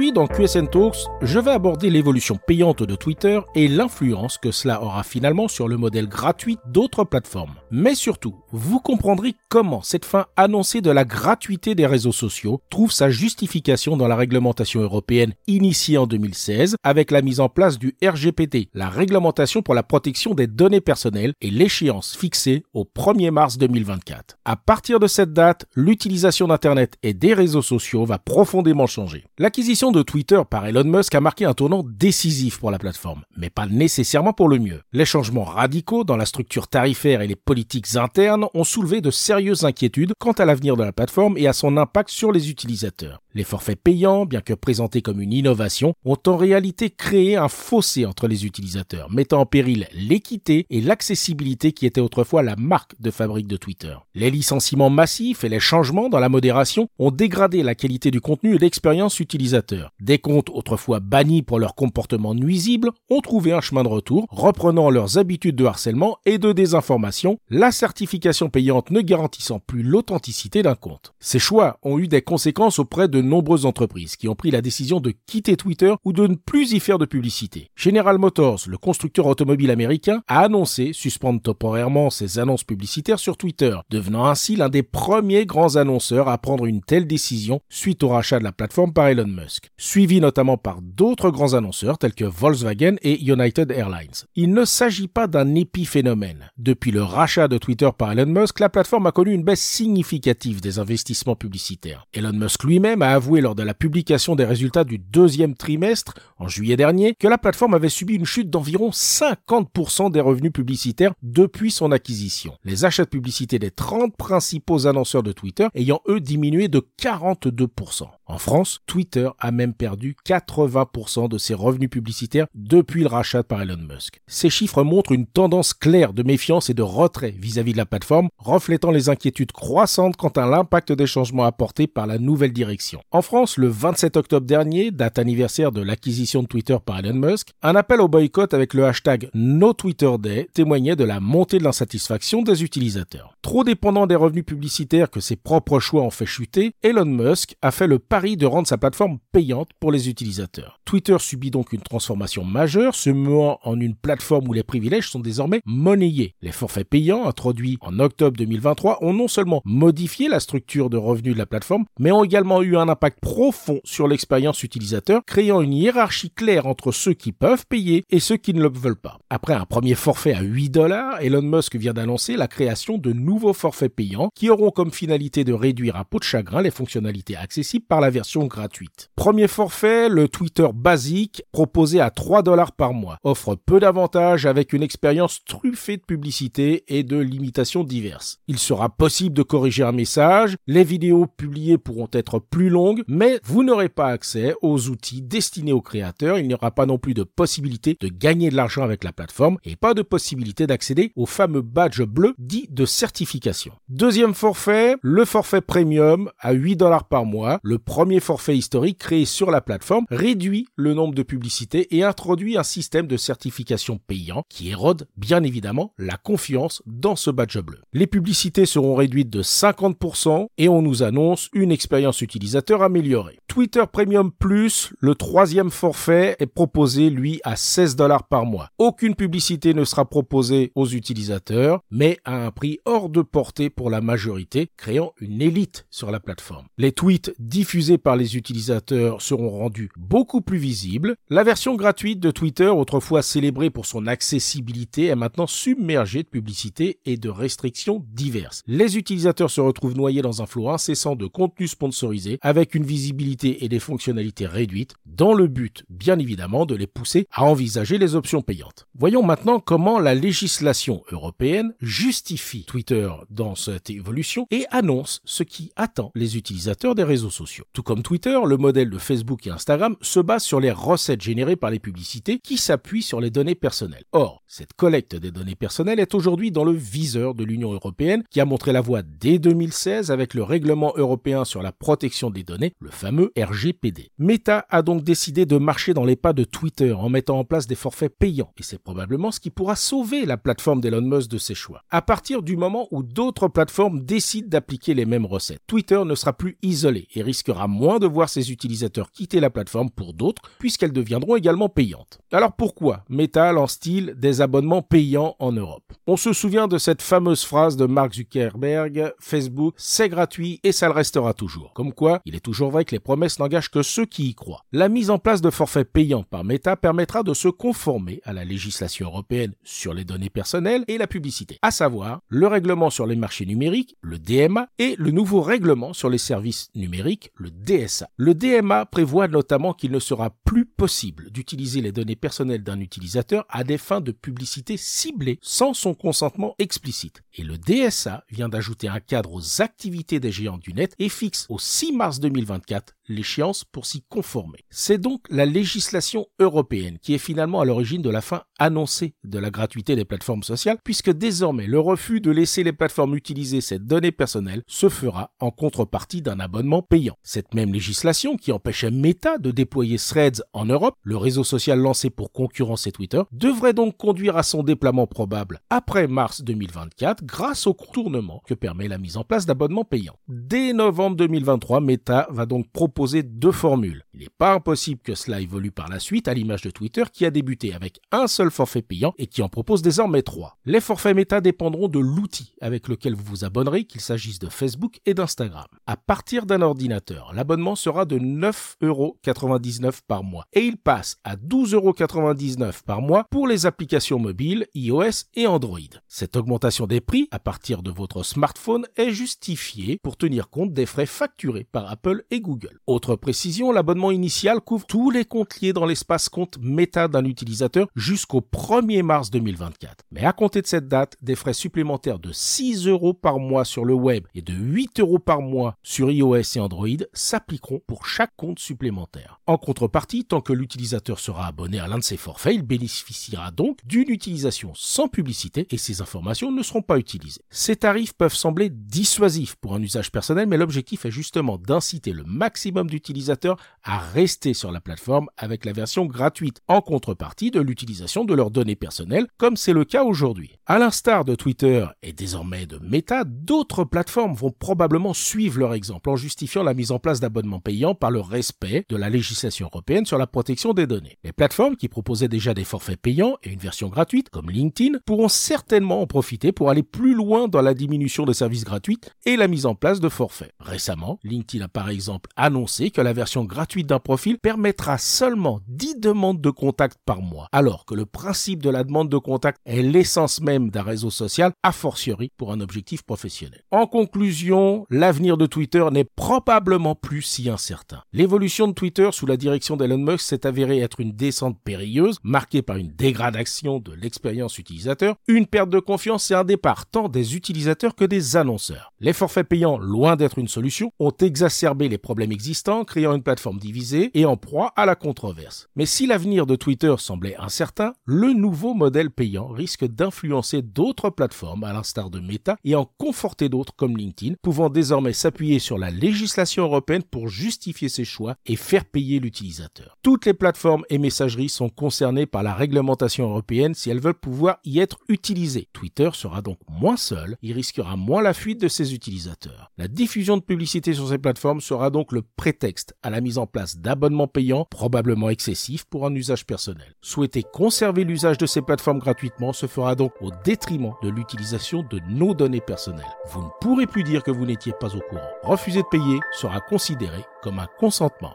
Dans QSN Talks, je vais aborder l'évolution payante de Twitter et l'influence que cela aura finalement sur le modèle gratuit d'autres plateformes. Mais surtout, vous comprendrez comment cette fin annoncée de la gratuité des réseaux sociaux trouve sa justification dans la réglementation européenne initiée en 2016 avec la mise en place du RGPD, la réglementation pour la protection des données personnelles et l'échéance fixée au 1er mars 2024. À partir de cette date, l'utilisation d'Internet et des réseaux sociaux va profondément changer. L'acquisition de Twitter par Elon Musk a marqué un tournant décisif pour la plateforme, mais pas nécessairement pour le mieux. Les changements radicaux dans la structure tarifaire et les politiques internes ont soulevé de sérieuses inquiétudes quant à l'avenir de la plateforme et à son impact sur les utilisateurs. Les forfaits payants, bien que présentés comme une innovation, ont en réalité créé un fossé entre les utilisateurs, mettant en péril l'équité et l'accessibilité qui étaient autrefois la marque de fabrique de Twitter. Les licenciements massifs et les changements dans la modération ont dégradé la qualité du contenu et l'expérience utilisateur. Des comptes autrefois bannis pour leur comportement nuisible ont trouvé un chemin de retour, reprenant leurs habitudes de harcèlement et de désinformation, la certification payante ne garantissant plus l'authenticité d'un compte. Ces choix ont eu des conséquences auprès de nombreuses entreprises qui ont pris la décision de quitter Twitter ou de ne plus y faire de publicité. General Motors, le constructeur automobile américain, a annoncé suspendre temporairement ses annonces publicitaires sur Twitter, devenant ainsi l'un des premiers grands annonceurs à prendre une telle décision suite au rachat de la plateforme par Elon Musk, suivi notamment par d'autres grands annonceurs tels que Volkswagen et United Airlines. Il ne s'agit pas d'un épiphénomène. Depuis le rachat de Twitter par Elon Musk, la plateforme a connu une baisse significative des investissements publicitaires. Elon Musk lui-même a avoué lors de la publication des résultats du deuxième trimestre, en juillet dernier, que la plateforme avait subi une chute d'environ 50% des revenus publicitaires depuis son acquisition. Les achats de publicité des 30 principaux annonceurs de Twitter ayant eux diminué de 42%. En France, Twitter a même perdu 80% de ses revenus publicitaires depuis le rachat par Elon Musk. Ces chiffres montrent une tendance claire de méfiance et de retrait vis-à-vis de la plateforme, reflétant les inquiétudes croissantes quant à l'impact des changements apportés par la nouvelle direction. En France, le 27 octobre dernier, date anniversaire de l'acquisition de Twitter par Elon Musk, un appel au boycott avec le hashtag NoTwitterDay témoignait de la montée de l'insatisfaction des utilisateurs. Trop dépendant des revenus publicitaires que ses propres choix ont fait chuter, Elon Musk a fait le pas de rendre sa plateforme payante pour les utilisateurs. Twitter subit donc une transformation majeure, se muant en une plateforme où les privilèges sont désormais monnayés. Les forfaits payants, introduits en octobre 2023, ont non seulement modifié la structure de revenus de la plateforme, mais ont également eu un impact profond sur l'expérience utilisateur, créant une hiérarchie claire entre ceux qui peuvent payer et ceux qui ne le veulent pas. Après un premier forfait à 8 dollars, Elon Musk vient d'annoncer la création de nouveaux forfaits payants qui auront comme finalité de réduire à peau de chagrin les fonctionnalités accessibles par la version gratuite. Premier forfait, le Twitter basique proposé à 3 dollars par mois offre peu d'avantages avec une expérience truffée de publicité et de limitations diverses. Il sera possible de corriger un message, les vidéos publiées pourront être plus longues, mais vous n'aurez pas accès aux outils destinés aux créateurs, il n'y aura pas non plus de possibilité de gagner de l'argent avec la plateforme et pas de possibilité d'accéder au fameux badge bleu dit de certification. Deuxième forfait, le forfait premium à 8 dollars par mois. Le premier forfait historique créé sur la plateforme réduit le nombre de publicités et introduit un système de certification payant qui érode bien évidemment la confiance dans ce badge bleu. Les publicités seront réduites de 50% et on nous annonce une expérience utilisateur améliorée. Twitter Premium Plus, le troisième forfait, est proposé lui à 16 dollars par mois. Aucune publicité ne sera proposée aux utilisateurs, mais à un prix hors de portée pour la majorité, créant une élite sur la plateforme. Les tweets diffusés par les utilisateurs seront rendus beaucoup plus visibles. La version gratuite de Twitter, autrefois célébrée pour son accessibilité, est maintenant submergée de publicités et de restrictions diverses. Les utilisateurs se retrouvent noyés dans un flot incessant de contenus sponsorisés avec une visibilité et des fonctionnalités réduites dans le but, bien évidemment, de les pousser à envisager les options payantes. Voyons maintenant comment la législation européenne justifie Twitter dans cette évolution et annonce ce qui attend les utilisateurs des réseaux sociaux. Tout comme Twitter, le modèle de Facebook et Instagram se base sur les recettes générées par les publicités qui s'appuient sur les données personnelles. Or, cette collecte des données personnelles est aujourd'hui dans le viseur de l'Union européenne qui a montré la voie dès 2016 avec le règlement européen sur la protection des données, le fameux RGPD. Meta a donc décidé de marcher dans les pas de Twitter en mettant en place des forfaits payants et c'est probablement ce qui pourra sauver la plateforme d'Elon Musk de ses choix. À partir du moment où d'autres plateformes décident d'appliquer les mêmes recettes, Twitter ne sera plus isolé et risquera moins de voir ses utilisateurs quitter la plateforme pour d'autres puisqu'elles deviendront également payantes. Alors pourquoi Meta lance-t-il des abonnements payants en Europe? On se souvient de cette fameuse phrase de Mark Zuckerberg, Facebook, c'est gratuit et ça le restera toujours. Comme quoi, il est toujours vrai que les promesses n'engagent que ceux qui y croient. La mise en place de forfaits payants par Meta permettra de se conformer à la législation européenne sur les données personnelles et la publicité, à savoir le règlement sur les marchés numériques, le DMA, et le nouveau règlement sur les services numériques, le DSA. Le DMA prévoit notamment qu'il ne sera plus possible d'utiliser les données personnelles d'un utilisateur à des fins de publicité ciblées sans son consentement explicite. Et le DSA vient d'ajouter un cadre aux activités des géants du net et fixe au 6 mars 2024 l'échéance pour s'y conformer. C'est donc la législation européenne qui est finalement à l'origine de la fin annoncée de la gratuité des plateformes sociales, puisque désormais le refus de laisser les plateformes utiliser ces données personnelles se fera en contrepartie d'un abonnement payant. Cette même législation qui empêchait Meta de déployer Threads en Europe, le réseau social lancé pour concurrencer Twitter, devrait donc conduire à son déploiement probable après mars 2024 grâce au contournement que permet la mise en place d'abonnements payants. Dès novembre 2023, Meta va donc proposer deux formules. Il n'est pas impossible que cela évolue par la suite à l'image de Twitter qui a débuté avec un seul forfait payant et qui en propose désormais trois. Les forfaits méta dépendront de l'outil avec lequel vous vous abonnerez, qu'il s'agisse de Facebook et d'Instagram. À partir d'un ordinateur, l'abonnement sera de 9,99€ par mois et il passe à 12,99€ par mois pour les applications mobiles iOS et Android. Cette augmentation des prix à partir de votre smartphone est justifiée pour tenir compte des frais facturés par Apple et Google. Autre précision, l'abonnement initial couvre tous les comptes liés dans l'espace compte méta d'un utilisateur jusqu'au 1er mars 2024. Mais à compter de cette date, des frais supplémentaires de 6 euros par mois sur le web et de 8 euros par mois sur iOS et Android s'appliqueront pour chaque compte supplémentaire. En contrepartie, tant que l'utilisateur sera abonné à l'un de ces forfaits, il bénéficiera donc d'une utilisation sans publicité et ces informations ne seront pas utilisées. Ces tarifs peuvent sembler dissuasifs pour un usage personnel, mais l'objectif est justement d'inciter le maximum d'utilisateurs à rester sur la plateforme avec la version gratuite en contrepartie de l'utilisation de leurs données personnelles comme c'est le cas aujourd'hui. À l'instar de Twitter et désormais de Meta, d'autres plateformes vont probablement suivre leur exemple en justifiant la mise en place d'abonnements payants par le respect de la législation européenne sur la protection des données. Les plateformes qui proposaient déjà des forfaits payants et une version gratuite comme LinkedIn pourront certainement en profiter pour aller plus loin dans la diminution des services gratuits et la mise en place de forfaits. Récemment, LinkedIn a par exemple annoncé que la version gratuite d'un profil permettra seulement 10 demandes de contact par mois, alors que le principe de la demande de contact est l'essence même d'un réseau social, a fortiori pour un objectif professionnel. En conclusion, l'avenir de Twitter n'est probablement plus si incertain. L'évolution de Twitter sous la direction d'Elon Musk s'est avérée être une descente périlleuse, marquée par une dégradation de l'expérience utilisateur, une perte de confiance et un départ tant des utilisateurs que des annonceurs. Les forfaits payants, loin d'être une solution, ont exacerbé les problèmes existants créant une plateforme divisée et en proie à la controverse. Mais si l'avenir de Twitter semblait incertain, le nouveau modèle payant risque d'influencer d'autres plateformes à l'instar de Meta et en conforter d'autres comme LinkedIn, pouvant désormais s'appuyer sur la législation européenne pour justifier ses choix et faire payer l'utilisateur. Toutes les plateformes et messageries sont concernées par la réglementation européenne si elles veulent pouvoir y être utilisées. Twitter sera donc moins seul, il risquera moins la fuite de ses utilisateurs. La diffusion de publicité sur ces plateformes sera donc le prétexte à la mise en place d'abonnements payants probablement excessifs pour un usage personnel. Souhaiter conserver l'usage de ces plateformes gratuitement se fera donc au détriment de l'utilisation de nos données personnelles. Vous ne pourrez plus dire que vous n'étiez pas au courant. Refuser de payer sera considéré comme un consentement.